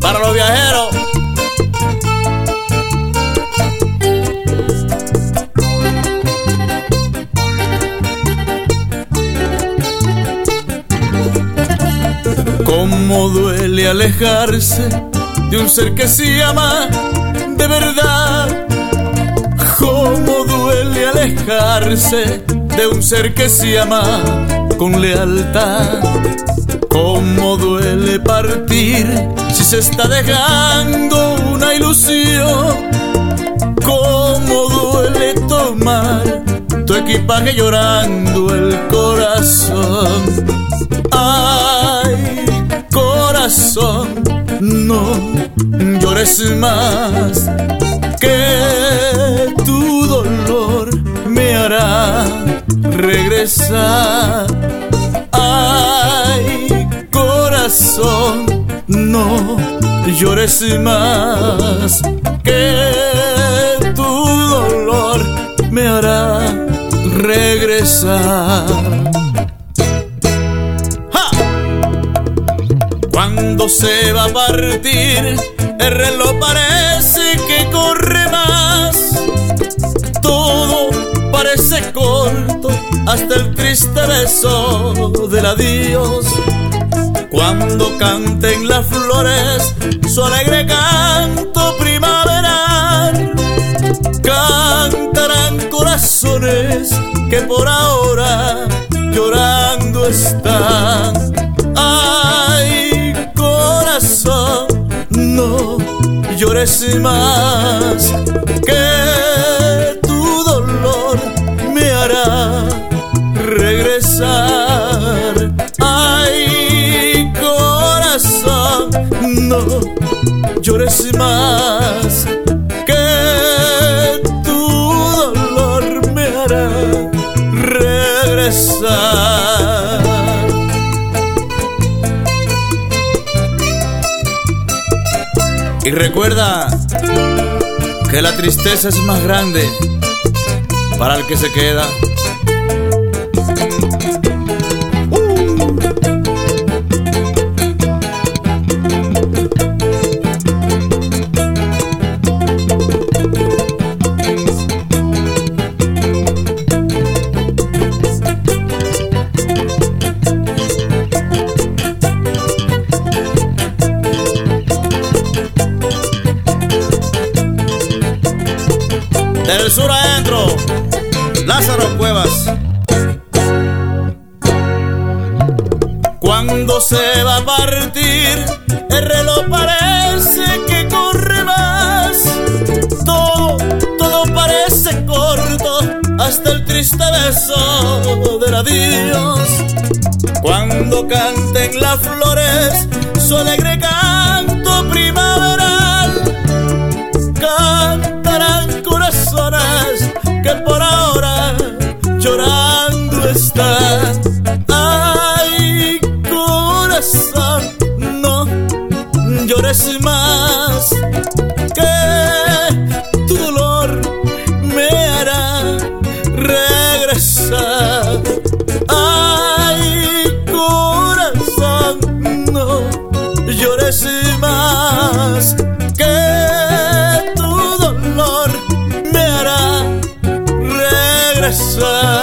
Para los viajeros. Cómo duele alejarse de un ser que se ama de verdad. Cómo duele alejarse de un ser que se ama con lealtad. Cómo duele partir si se está dejando una ilusión. Cómo duele tomar tu equipaje llorando el corazón. Ay, corazón, no llores más, que tu dolor me hará regresar. No llores más, que tu dolor me hará regresar. Cuando se va a partir, el reloj parece que corre más. Todo parece corto, hasta el triste beso del adiós. Cuando canten las flores su alegre canto primaveral, cantarán corazones que por ahora llorando están. Ay, corazón, no llores más, que llores más, que tu dolor me hará regresar. Y recuerda que la tristeza es más grande para el que se queda. Del sur adentro, Lázaro Cuevas. Cuando se va a partir, el reloj parece que corre más. Todo, todo parece corto, hasta el triste beso del adiós. Cuando canten las flores su alegre tu dolor me hará regresar.